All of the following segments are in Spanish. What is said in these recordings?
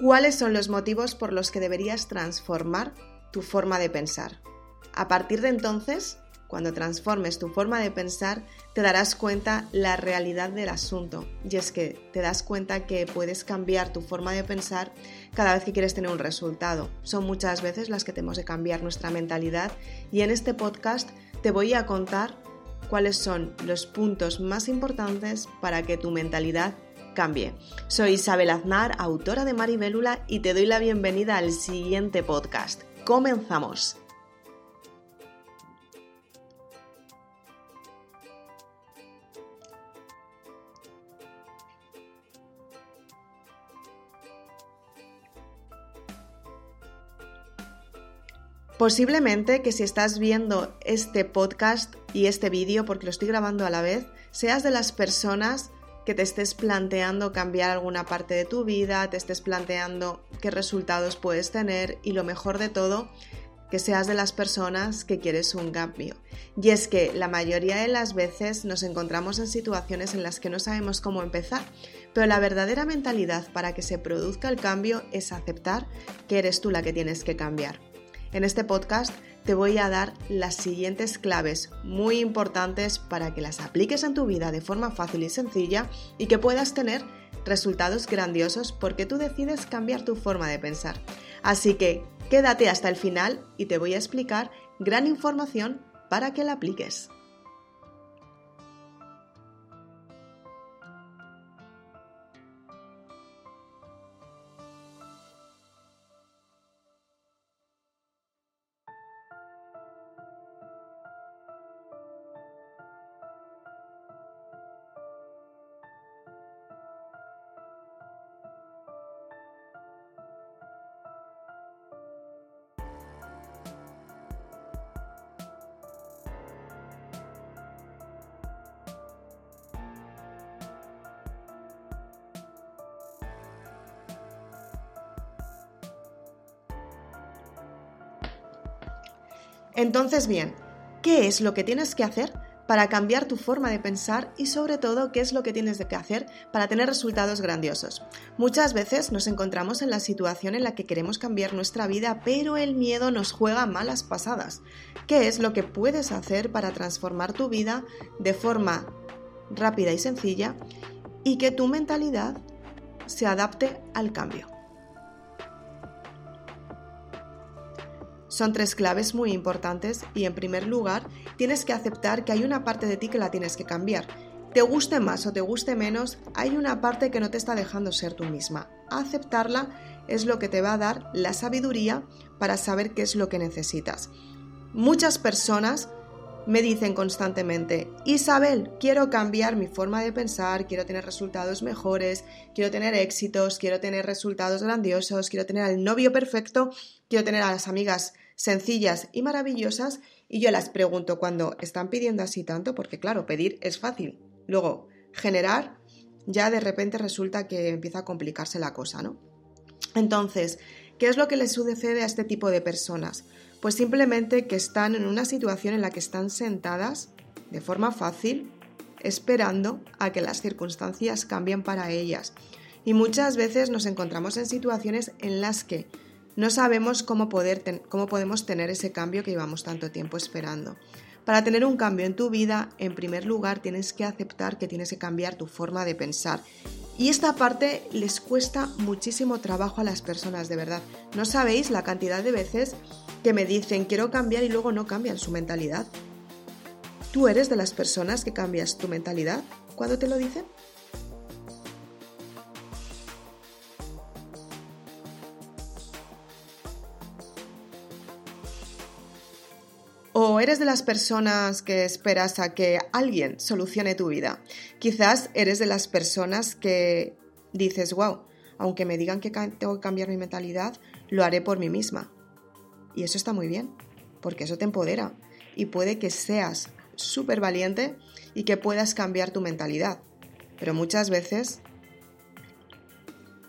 ¿Cuáles son los motivos por los que deberías transformar tu forma de pensar? A partir de entonces, cuando transformes tu forma de pensar, te darás cuenta la realidad del asunto. Y es que te das cuenta que puedes cambiar tu forma de pensar cada vez que quieres tener un resultado. Son muchas veces las que tenemos que cambiar nuestra mentalidad y en este podcast te voy a contar cuáles son los puntos más importantes para que tu mentalidad cambie. Soy Isabel Aznar, autora de Maribélula y te doy la bienvenida al siguiente podcast. Comenzamos. Posiblemente que si estás viendo este podcast y este vídeo, porque lo estoy grabando a la vez, seas de las personas que te estés planteando cambiar alguna parte de tu vida, te estés planteando qué resultados puedes tener y lo mejor de todo, que seas de las personas que quieres un cambio. Y es que la mayoría de las veces nos encontramos en situaciones en las que no sabemos cómo empezar, pero la verdadera mentalidad para que se produzca el cambio es aceptar que eres tú la que tienes que cambiar. En este podcast te voy a dar las siguientes claves muy importantes para que las apliques en tu vida de forma fácil y sencilla y que puedas tener resultados grandiosos porque tú decides cambiar tu forma de pensar. Así que quédate hasta el final y te voy a explicar gran información para que la apliques. Entonces, bien, ¿qué es lo que tienes que hacer para cambiar tu forma de pensar y sobre todo qué es lo que tienes que hacer para tener resultados grandiosos. Muchas veces nos encontramos en la situación en la que queremos cambiar nuestra vida, pero el miedo nos juega malas pasadas. ¿Qué es lo que puedes hacer para transformar tu vida de forma rápida y sencilla y que tu mentalidad se adapte al cambio? Son tres claves muy importantes y en primer lugar tienes que aceptar que hay una parte de ti que la tienes que cambiar. Te guste más o te guste menos, hay una parte que no te está dejando ser tú misma. Aceptarla es lo que te va a dar la sabiduría para saber qué es lo que necesitas. Muchas personas me dicen constantemente, Isabel, quiero cambiar mi forma de pensar, quiero tener resultados mejores, quiero tener éxitos, quiero tener resultados grandiosos, quiero tener al novio perfecto, quiero tener a las amigas sencillas y maravillosas y yo las pregunto cuando están pidiendo así tanto, porque claro, pedir es fácil. Luego, generar, ya de repente resulta que empieza a complicarse la cosa, ¿no? Entonces, ¿qué es lo que les sucede a este tipo de personas? Pues simplemente que están en una situación en la que están sentadas de forma fácil, esperando a que las circunstancias cambien para ellas. Y muchas veces nos encontramos en situaciones en las que no sabemos cómo, poder cómo podemos tener ese cambio que llevamos tanto tiempo esperando. Para tener un cambio en tu vida, en primer lugar tienes que aceptar que tienes que cambiar tu forma de pensar. Y esta parte les cuesta muchísimo trabajo a las personas, de verdad. No sabéis la cantidad de veces que me dicen quiero cambiar y luego no cambian su mentalidad. ¿Tú eres de las personas que cambias tu mentalidad cuando te lo dicen? Eres de las personas que esperas a que alguien solucione tu vida? Quizás eres de las personas que dices, wow, aunque me digan que tengo que cambiar mi mentalidad, lo haré por mí misma. Y eso está muy bien, porque eso te empodera y puede que seas súper valiente y que puedas cambiar tu mentalidad. Pero muchas veces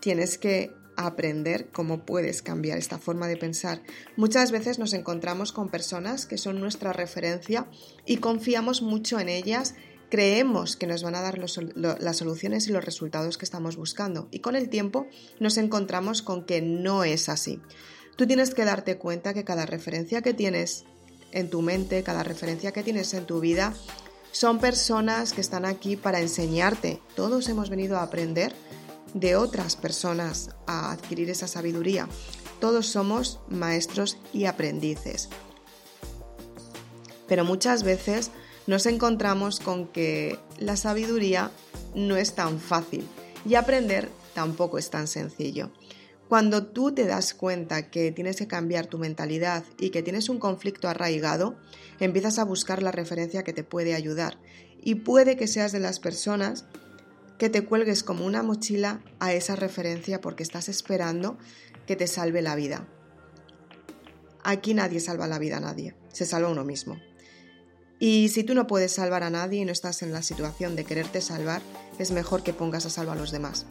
tienes que aprender cómo puedes cambiar esta forma de pensar. Muchas veces nos encontramos con personas que son nuestra referencia y confiamos mucho en ellas creemos que nos van a dar las soluciones y los resultados que estamos buscando y con el tiempo nos encontramos con que no es así. Tú tienes que darte cuenta que cada referencia que tienes en tu mente, cada referencia que tienes en tu vida, son personas que están aquí para enseñarte. Todos hemos venido a aprender de otras personas, a adquirir esa sabiduría. Todos somos maestros y aprendices. Pero muchas veces nos encontramos con que la sabiduría no es tan fácil y aprender tampoco es tan sencillo. Cuando tú te das cuenta que tienes que cambiar tu mentalidad y que tienes un conflicto arraigado, empiezas a buscar la referencia que te puede ayudar. Y puede que seas de las personas que te cuelgues como una mochila a esa referencia porque estás esperando que te salve la vida. Aquí nadie salva la vida a nadie, se salva uno mismo. Y si tú no puedes salvar a nadie y no estás en la situación de quererte salvar, es mejor que pongas a salvo a los demás.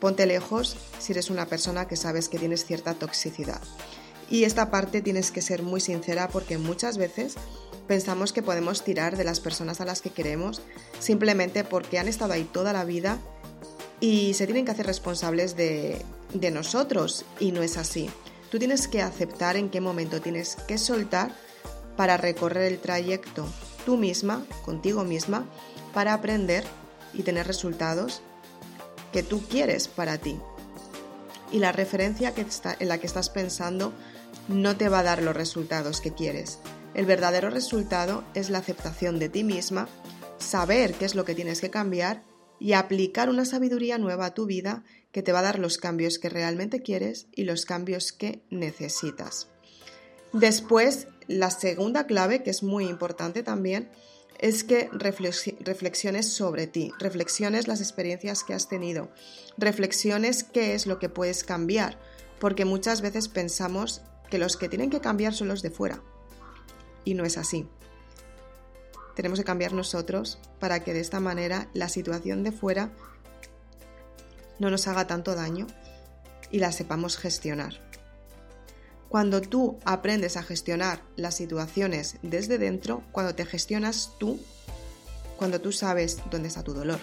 Ponte lejos si eres una persona que sabes que tienes cierta toxicidad. Y esta parte tienes que ser muy sincera porque muchas veces pensamos que podemos tirar de las personas a las que queremos simplemente porque han estado ahí toda la vida y se tienen que hacer responsables de, nosotros y no es así. Tú tienes que aceptar en qué momento tienes que soltar para recorrer el trayecto tú misma, contigo misma, para aprender y tener resultados que tú quieres para ti. Y la referencia en la que estás pensando no te va a dar los resultados que quieres. El verdadero resultado es la aceptación de ti misma, saber qué es lo que tienes que cambiar y aplicar una sabiduría nueva a tu vida que te va a dar los cambios que realmente quieres y los cambios que necesitas. Después, la segunda clave, que es muy importante también, es que reflexiones sobre ti, reflexiones las experiencias que has tenido, reflexiones qué es lo que puedes cambiar, porque muchas veces pensamos que los que tienen que cambiar son los de fuera. Y no es así. Tenemos que cambiar nosotros para que de esta manera la situación de fuera no nos haga tanto daño y la sepamos gestionar. Cuando tú aprendes a gestionar las situaciones desde dentro, cuando te gestionas tú, cuando tú sabes dónde está tu dolor,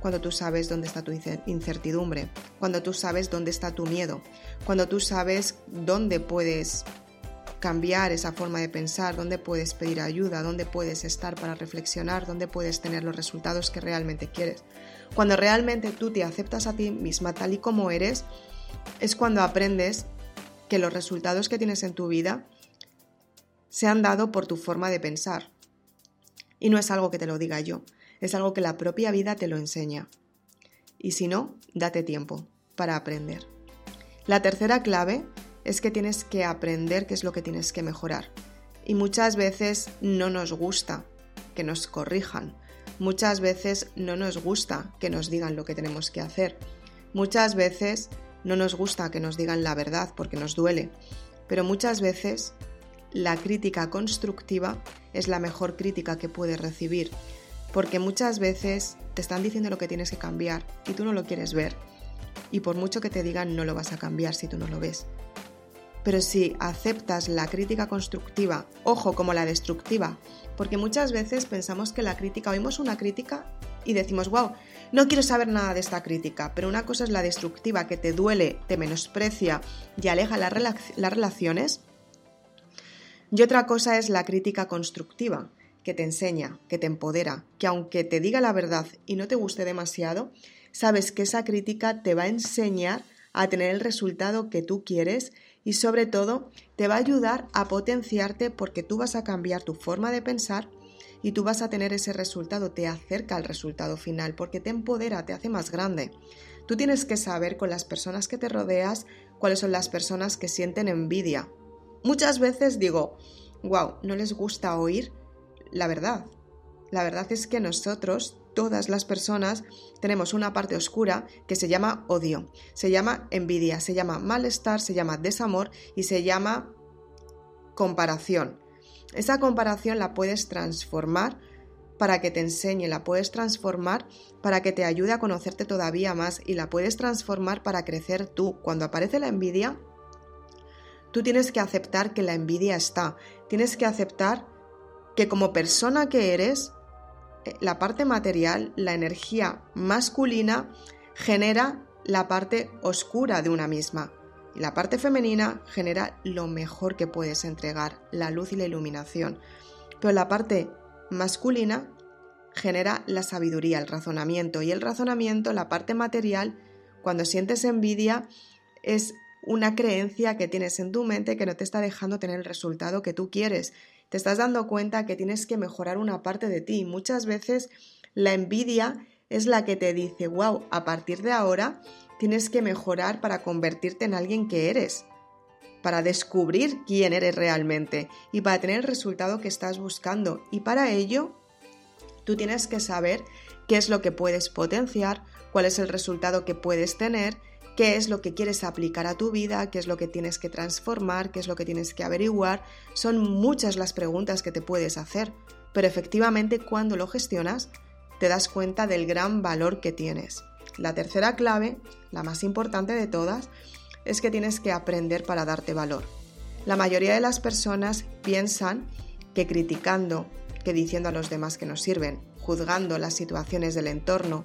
cuando tú sabes dónde está tu incertidumbre, cuando tú sabes dónde está tu miedo, cuando tú sabes dónde puedes cambiar esa forma de pensar, dónde puedes pedir ayuda, dónde puedes estar para reflexionar, dónde puedes tener los resultados que realmente quieres. Cuando realmente tú te aceptas a ti misma tal y como eres, es cuando aprendes que los resultados que tienes en tu vida se han dado por tu forma de pensar. Y no es algo que te lo diga yo, es algo que la propia vida te lo enseña. Y si no, date tiempo para aprender. La tercera clave es que tienes que aprender qué es lo que tienes que mejorar. Y muchas veces no nos gusta que nos corrijan. Muchas veces no nos gusta que nos digan lo que tenemos que hacer. Muchas veces no nos gusta que nos digan la verdad porque nos duele, pero muchas veces la crítica constructiva es la mejor crítica que puedes recibir, porque muchas veces te están diciendo lo que tienes que cambiar y tú no lo quieres ver, y por mucho que te digan no lo vas a cambiar si tú no lo ves. Pero si aceptas la crítica constructiva, ojo como la destructiva, porque muchas veces pensamos que la crítica, oímos una crítica y decimos, wow, no quiero saber nada de esta crítica, pero una cosa es la destructiva que te duele, te menosprecia y aleja las, relaciones, y otra cosa es la crítica constructiva, que te enseña, que te empodera, que aunque te diga la verdad y no te guste demasiado, sabes que esa crítica te va a enseñar a tener el resultado que tú quieres y sobre todo te va a ayudar a potenciarte porque tú vas a cambiar tu forma de pensar y tú vas a tener ese resultado, te acerca al resultado final porque te empodera, te hace más grande. Tú tienes que saber con las personas que te rodeas cuáles son las personas que sienten envidia. Muchas veces digo, wow, no les gusta oír la verdad. La verdad es que nosotros, todas las personas, tenemos una parte oscura que se llama odio, se llama envidia, se llama malestar, se llama desamor y se llama comparación. Esa comparación la puedes transformar para que te enseñe, la puedes transformar para que te ayude a conocerte todavía más y la puedes transformar para crecer tú. Cuando aparece la envidia, tú tienes que aceptar que la envidia está, tienes que aceptar que como persona que eres, la parte material, la energía masculina, genera la parte oscura de una misma. Y la parte femenina genera lo mejor que puedes entregar, la luz y la iluminación. Pero la parte masculina genera la sabiduría, el razonamiento. Y el razonamiento, la parte material, cuando sientes envidia, es una creencia que tienes en tu mente que no te está dejando tener el resultado que tú quieres. Te estás dando cuenta que tienes que mejorar una parte de ti. Muchas veces la envidia es la que te dice, wow, a partir de ahora tienes que mejorar para convertirte en alguien que eres, para descubrir quién eres realmente y para tener el resultado que estás buscando. Y para ello, tú tienes que saber qué es lo que puedes potenciar, cuál es el resultado que puedes tener, qué es lo que quieres aplicar a tu vida, qué es lo que tienes que transformar, qué es lo que tienes que averiguar. Son muchas las preguntas que te puedes hacer, pero efectivamente cuando lo gestionas, te das cuenta del gran valor que tienes. La tercera clave, la más importante de todas, es que tienes que aprender para darte valor. La mayoría de las personas piensan que criticando, que diciendo a los demás que no sirven, juzgando las situaciones del entorno,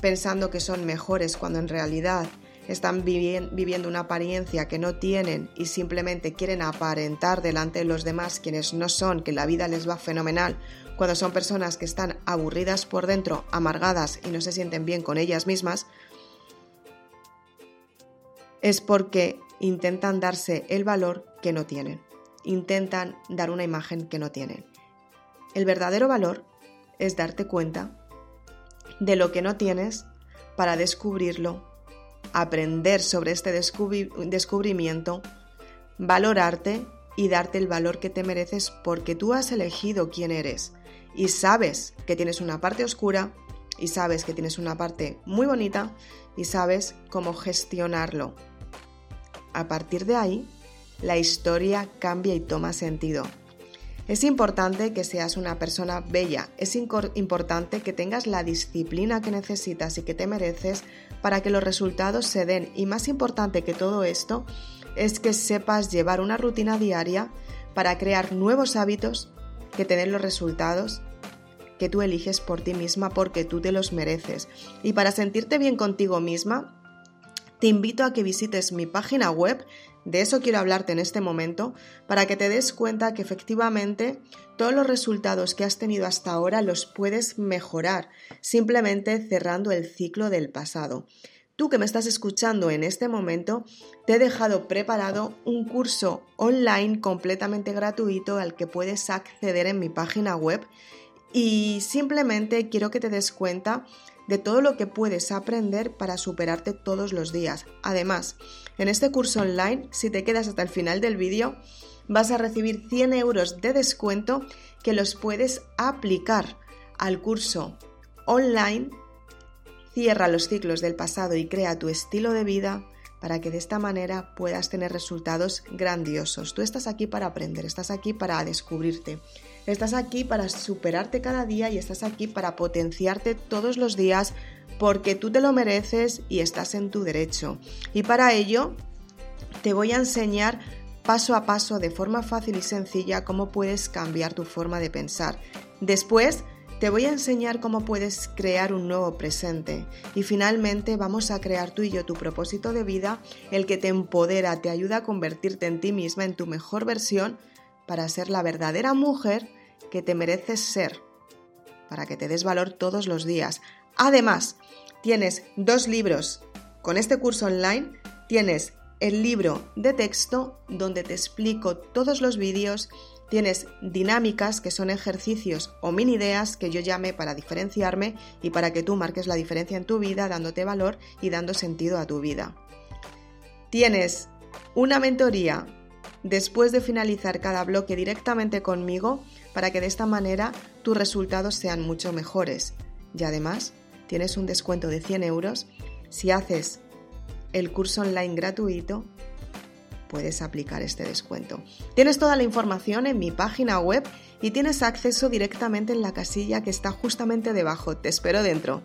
pensando que son mejores cuando en realidad están viviendo una apariencia que no tienen y simplemente quieren aparentar delante de los demás quienes no son, que la vida les va fenomenal, cuando son personas que están aburridas por dentro, amargadas y no se sienten bien con ellas mismas, es porque intentan darse el valor que no tienen, intentan dar una imagen que no tienen. El verdadero valor es darte cuenta de lo que no tienes para descubrirlo aprender sobre este descubrimiento, valorarte y darte el valor que te mereces porque tú has elegido quién eres y sabes que tienes una parte oscura y sabes que tienes una parte muy bonita y sabes cómo gestionarlo. A partir de ahí, la historia cambia y toma sentido. Es importante que seas una persona bella, es importante que tengas la disciplina que necesitas y que te mereces para que los resultados se den y más importante que todo esto es que sepas llevar una rutina diaria para crear nuevos hábitos que te den los resultados que tú eliges por ti misma porque tú te los mereces. Y para sentirte bien contigo misma, te invito a que visites mi página web de eso quiero hablarte en este momento para que te des cuenta que efectivamente todos los resultados que has tenido hasta ahora los puedes mejorar simplemente cerrando el ciclo del pasado. Tú que me estás escuchando en este momento, te he dejado preparado un curso online completamente gratuito al que puedes acceder en mi página web y simplemente quiero que te des cuenta de todo lo que puedes aprender para superarte todos los días. Además, en este curso online, si te quedas hasta el final del vídeo, vas a recibir 100 euros de descuento que los puedes aplicar al curso online. Cierra los ciclos del pasado y crea tu estilo de vida para que de esta manera puedas tener resultados grandiosos. Tú estás aquí para aprender, estás aquí para descubrirte, estás aquí para superarte cada día y estás aquí para potenciarte todos los días porque tú te lo mereces y estás en tu derecho. Y para ello te voy a enseñar paso a paso de forma fácil y sencilla cómo puedes cambiar tu forma de pensar. Después te voy a enseñar cómo puedes crear un nuevo presente y finalmente vamos a crear tú y yo tu propósito de vida, el que te empodera, te ayuda a convertirte en ti misma, en tu mejor versión, para ser la verdadera mujer que te mereces ser, para que te des valor todos los días. Además, tienes dos libros. Con este curso online tienes el libro de texto donde te explico todos los vídeos Tienes dinámicas, que son ejercicios o mini ideas que yo llame para diferenciarme y para que tú marques la diferencia en tu vida, dándote valor y dando sentido a tu vida. Tienes una mentoría después de finalizar cada bloque directamente conmigo para que de esta manera tus resultados sean mucho mejores. Y además tienes un descuento de 100 euros si haces el curso online gratuito puedes aplicar este descuento. Tienes toda la información en mi página web y tienes acceso directamente en la casilla que está justamente debajo. Te espero dentro.